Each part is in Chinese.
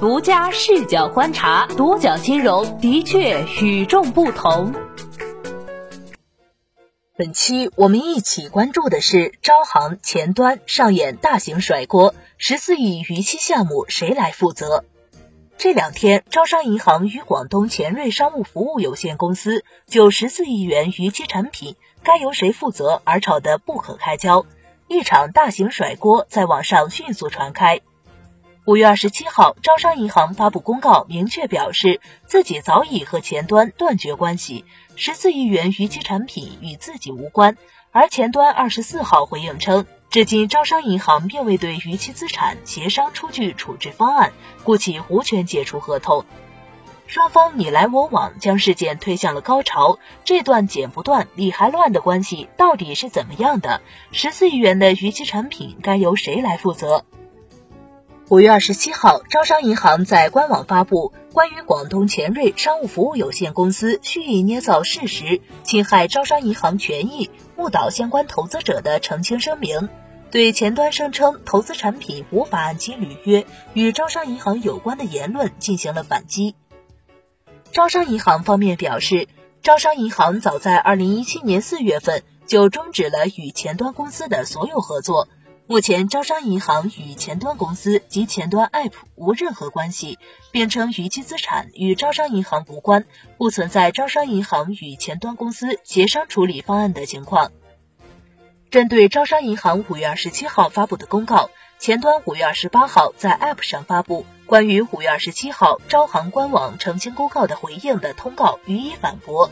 独家视角观察，独角金融的确与众不同。本期我们一起关注的是招行前端上演大型甩锅，十四亿逾期项目谁来负责？这两天，招商银行与广东前瑞商务服务有限公司就十四亿元逾期产品该由谁负责而吵得不可开交，一场大型甩锅在网上迅速传开。五月二十七号，招商银行发布公告，明确表示自己早已和前端断绝关系，十四亿元逾期产品与自己无关。而前端二十四号回应称，至今招商银行并未对逾期资产协商出具处置方案，故其无权解除合同。双方你来我往，将事件推向了高潮。这段剪不断、理还乱的关系到底是怎么样的？十四亿元的逾期产品该由谁来负责？五月二十七号，招商银行在官网发布关于广东前瑞商务服务有限公司蓄意捏造事实、侵害招商银行权益、误导相关投资者的澄清声明，对前端声称投资产品无法按期履约与招商银行有关的言论进行了反击。招商银行方面表示，招商银行早在二零一七年四月份就终止了与前端公司的所有合作。目前，招商银行与前端公司及前端 App 无任何关系，并称逾期资产与招商银行无关，不存在招商银行与前端公司协商处理方案的情况。针对招商银行五月二十七号发布的公告，前端五月二十八号在 App 上发布关于五月二十七号招行官网澄清公告的回应的通告予以反驳。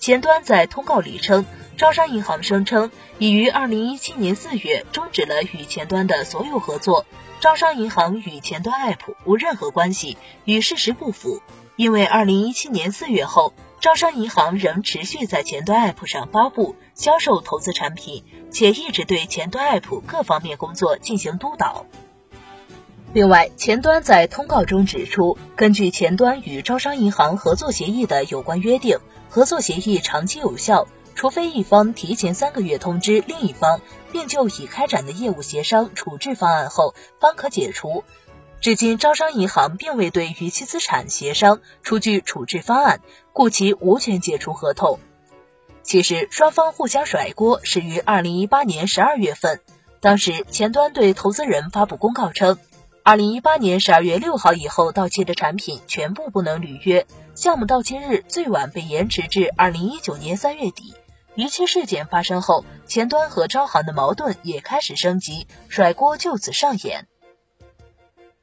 前端在通告里称。招商银行声称已于二零一七年四月终止了与前端的所有合作，招商银行与前端 App 无任何关系，与事实不符。因为二零一七年四月后，招商银行仍持续在前端 App 上发布、销售投资产品，且一直对前端 App 各方面工作进行督导。另外，前端在通告中指出，根据前端与招商银行合作协议的有关约定，合作协议长期有效。除非一方提前三个月通知另一方，并就已开展的业务协商处置方案后，方可解除。至今，招商银行并未对逾期资产协商出具处置方案，故其无权解除合同。其实，双方互相甩锅始于二零一八年十二月份，当时前端对投资人发布公告称，二零一八年十二月六号以后到期的产品全部不能履约，项目到期日最晚被延迟至二零一九年三月底。逾期事件发生后，前端和招行的矛盾也开始升级，甩锅就此上演。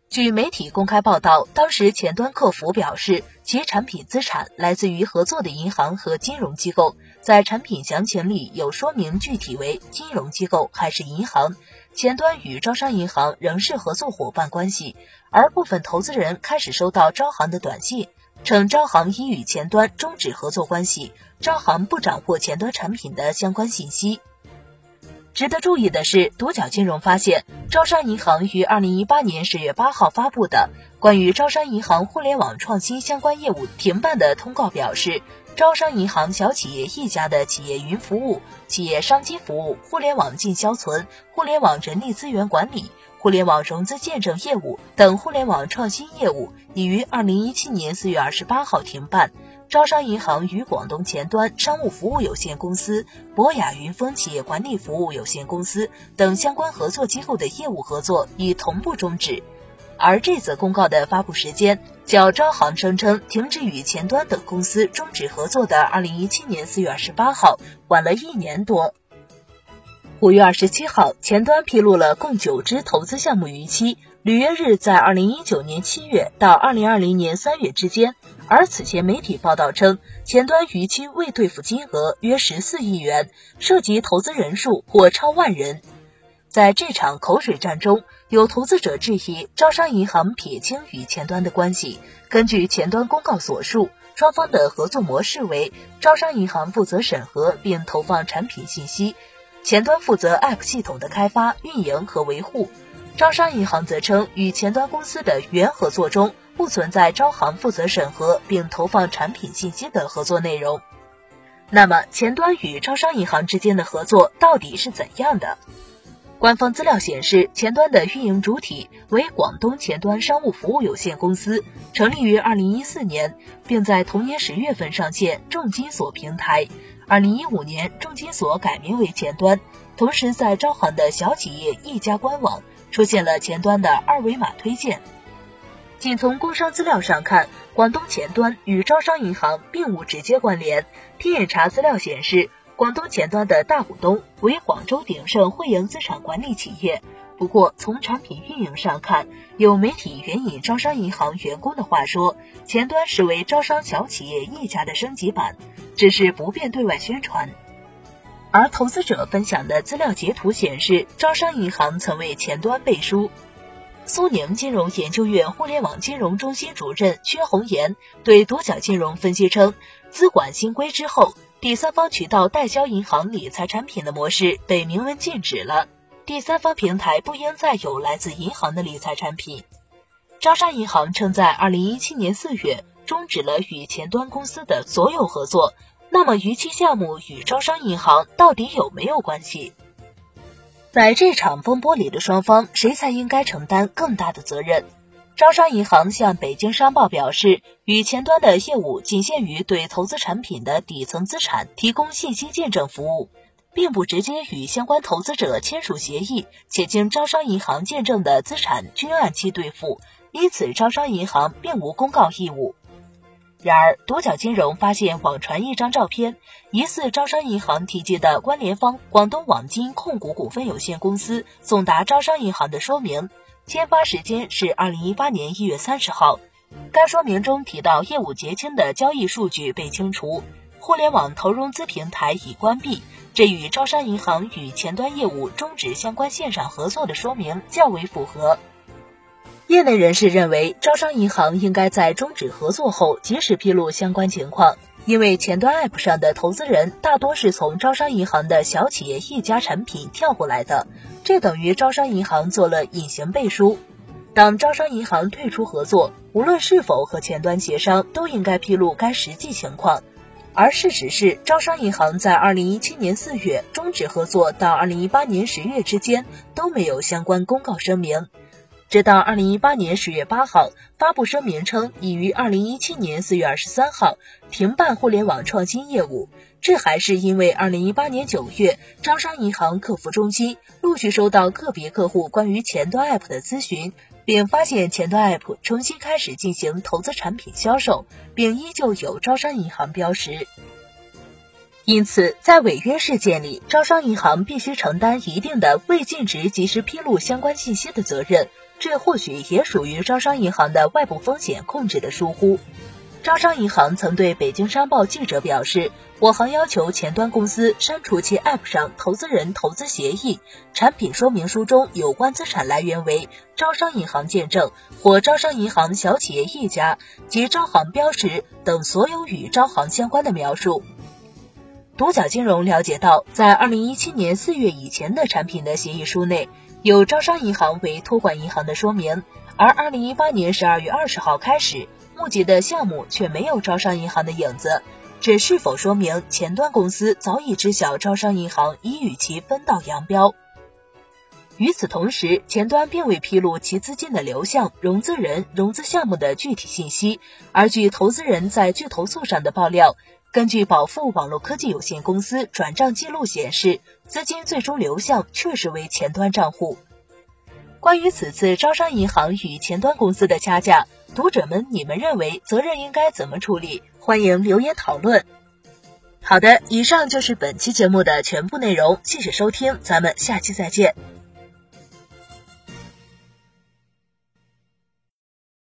据媒体公开报道，当时前端客服表示，其产品资产来自于合作的银行和金融机构，在产品详情里有说明具体为金融机构还是银行。前端与招商银行仍是合作伙伴关系，而部分投资人开始收到招行的短信。称招行已与前端终止合作关系，招行不掌握前端产品的相关信息。值得注意的是，独角金融发现，招商银行于二零一八年十月八号发布的关于招商银行互联网创新相关业务停办的通告表示，招商银行小企业一家的企业云服务、企业商机服务、互联网进销存、互联网人力资源管理。互联网融资见证业务等互联网创新业务已于二零一七年四月二十八号停办。招商银行与广东前端商务服务有限公司、博雅云峰企业管理服务有限公司等相关合作机构的业务合作已同步终止。而这则公告的发布时间，较招行声称停止与前端等公司终止合作的二零一七年四月二十八号晚了一年多。五月二十七号，前端披露了共九只投资项目逾期，履约日在二零一九年七月到二零二零年三月之间。而此前媒体报道称，前端逾期未兑付金额约十四亿元，涉及投资人数或超万人。在这场口水战中，有投资者质疑招商银行撇清与前端的关系。根据前端公告所述，双方的合作模式为招商银行负责审核并投放产品信息。前端负责 App 系统的开发、运营和维护，招商银行则称与前端公司的原合作中不存在招行负责审核并投放产品信息的合作内容。那么，前端与招商银行之间的合作到底是怎样的？官方资料显示，前端的运营主体为广东前端商务服务有限公司，成立于二零一四年，并在同年十月份上线重金所平台。二零一五年，重金所改名为前端，同时在招行的小企业一家官网出现了前端的二维码推荐。仅从工商资料上看，广东前端与招商银行并无直接关联。天眼查资料显示。广东前端的大股东为广州鼎盛汇盈资产管理企业。不过，从产品运营上看，有媒体援引招商银行员工的话说，前端实为招商小企业一家的升级版，只是不便对外宣传。而投资者分享的资料截图显示，招商银行曾为前端背书。苏宁金融研究院互联网金融中心主任薛红岩对独角金融分析称，资管新规之后。第三方渠道代销银行理财产品的模式被明文禁止了。第三方平台不应再有来自银行的理财产品。招商银行称，在二零一七年四月终止了与前端公司的所有合作。那么，逾期项目与招商银行到底有没有关系？在这场风波里的双方，谁才应该承担更大的责任？招商银行向北京商报表示，与前端的业务仅限于对投资产品的底层资产提供信息见证服务，并不直接与相关投资者签署协议，且经招商银行见证的资产均按期兑付，因此招商银行并无公告义务。然而，独角金融发现网传一张照片，疑似招商银行提及的关联方广东网金控股股份有限公司送达招商银行的说明。签发时间是二零一八年一月三十号。该说明中提到，业务结清的交易数据被清除，互联网投融资平台已关闭。这与招商银行与前端业务终止相关线上合作的说明较为符合。业内人士认为，招商银行应该在终止合作后及时披露相关情况，因为前端 App 上的投资人大多是从招商银行的小企业一家产品跳过来的。这等于招商银行做了隐形背书。当招商银行退出合作，无论是否和前端协商，都应该披露该实际情况。而事实是，招商银行在二零一七年四月终止合作到二零一八年十月之间都没有相关公告声明。直到二零一八年十月八号发布声明称，已于二零一七年四月二十三号停办互联网创新业务。这还是因为二零一八年九月，招商银行客服中心陆续收到个别客户关于前端 App 的咨询，并发现前端 App 重新开始进行投资产品销售，并依旧有招商银行标识。因此，在违约事件里，招商银行必须承担一定的未尽职及时披露相关信息的责任。这或许也属于招商银行的外部风险控制的疏忽。招商银行曾对北京商报记者表示，我行要求前端公司删除其 App 上投资人投资协议、产品说明书中有关资产来源为招商银行见证或招商银行小企业一家及招行标识等所有与招行相关的描述。独角金融了解到，在二零一七年四月以前的产品的协议书内。有招商银行为托管银行的说明，而二零一八年十二月二十号开始募集的项目却没有招商银行的影子，这是否说明前端公司早已知晓招商银行已与其分道扬镳？与此同时，前端并未披露其资金的流向、融资人、融资项目的具体信息，而据投资人在巨投诉上的爆料。根据保富网络科技有限公司转账记录显示，资金最终流向确实为前端账户。关于此次招商银行与前端公司的掐架，读者们你们认为责任应该怎么处理？欢迎留言讨论。好的，以上就是本期节目的全部内容，谢谢收听，咱们下期再见。